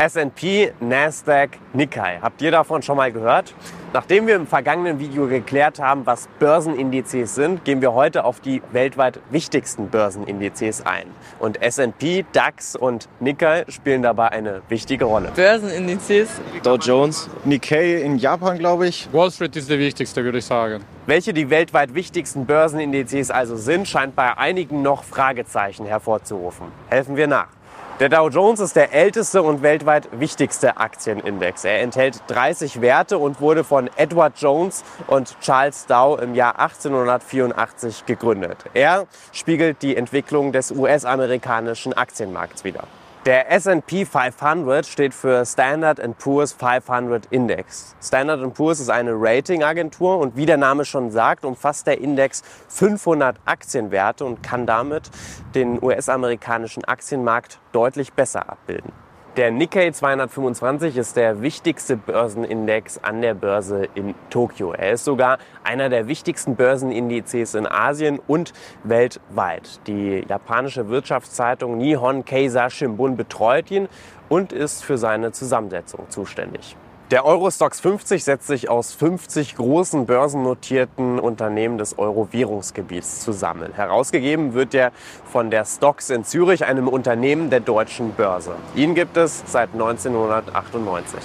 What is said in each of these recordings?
S&P, Nasdaq, Nikkei. Habt ihr davon schon mal gehört? Nachdem wir im vergangenen Video geklärt haben, was Börsenindizes sind, gehen wir heute auf die weltweit wichtigsten Börsenindizes ein. Und S&P, DAX und Nikkei spielen dabei eine wichtige Rolle. Börsenindizes. Dow Jones, Nikkei in Japan, glaube ich. Wall Street ist der wichtigste, würde ich sagen. Welche die weltweit wichtigsten Börsenindizes also sind, scheint bei einigen noch Fragezeichen hervorzurufen. Helfen wir nach. Der Dow Jones ist der älteste und weltweit wichtigste Aktienindex. Er enthält 30 Werte und wurde von Edward Jones und Charles Dow im Jahr 1884 gegründet. Er spiegelt die Entwicklung des US-amerikanischen Aktienmarkts wider. Der S&P 500 steht für Standard Poor's 500 Index. Standard Poor's ist eine Ratingagentur und wie der Name schon sagt, umfasst der Index 500 Aktienwerte und kann damit den US-amerikanischen Aktienmarkt deutlich besser abbilden. Der Nikkei 225 ist der wichtigste Börsenindex an der Börse in Tokio. Er ist sogar einer der wichtigsten Börsenindizes in Asien und weltweit. Die japanische Wirtschaftszeitung Nihon Keizai Shimbun betreut ihn und ist für seine Zusammensetzung zuständig. Der Eurostox 50 setzt sich aus 50 großen börsennotierten Unternehmen des Euro-Währungsgebiets zusammen. Herausgegeben wird er von der Stocks in Zürich, einem Unternehmen der deutschen Börse. Ihn gibt es seit 1998.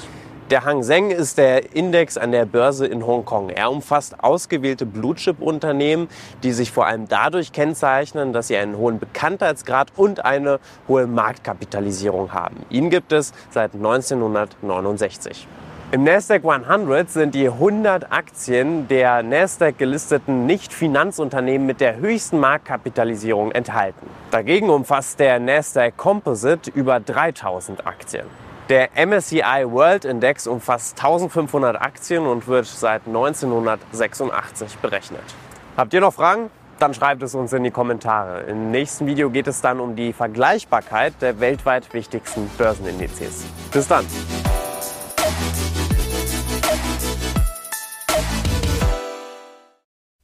Der Hang Seng ist der Index an der Börse in Hongkong. Er umfasst ausgewählte Blue-Chip-Unternehmen, die sich vor allem dadurch kennzeichnen, dass sie einen hohen Bekanntheitsgrad und eine hohe Marktkapitalisierung haben. Ihn gibt es seit 1969. Im Nasdaq 100 sind die 100 Aktien der Nasdaq gelisteten Nicht-Finanzunternehmen mit der höchsten Marktkapitalisierung enthalten. Dagegen umfasst der Nasdaq Composite über 3000 Aktien. Der MSCI World Index umfasst 1500 Aktien und wird seit 1986 berechnet. Habt ihr noch Fragen? Dann schreibt es uns in die Kommentare. Im nächsten Video geht es dann um die Vergleichbarkeit der weltweit wichtigsten Börsenindizes. Bis dann!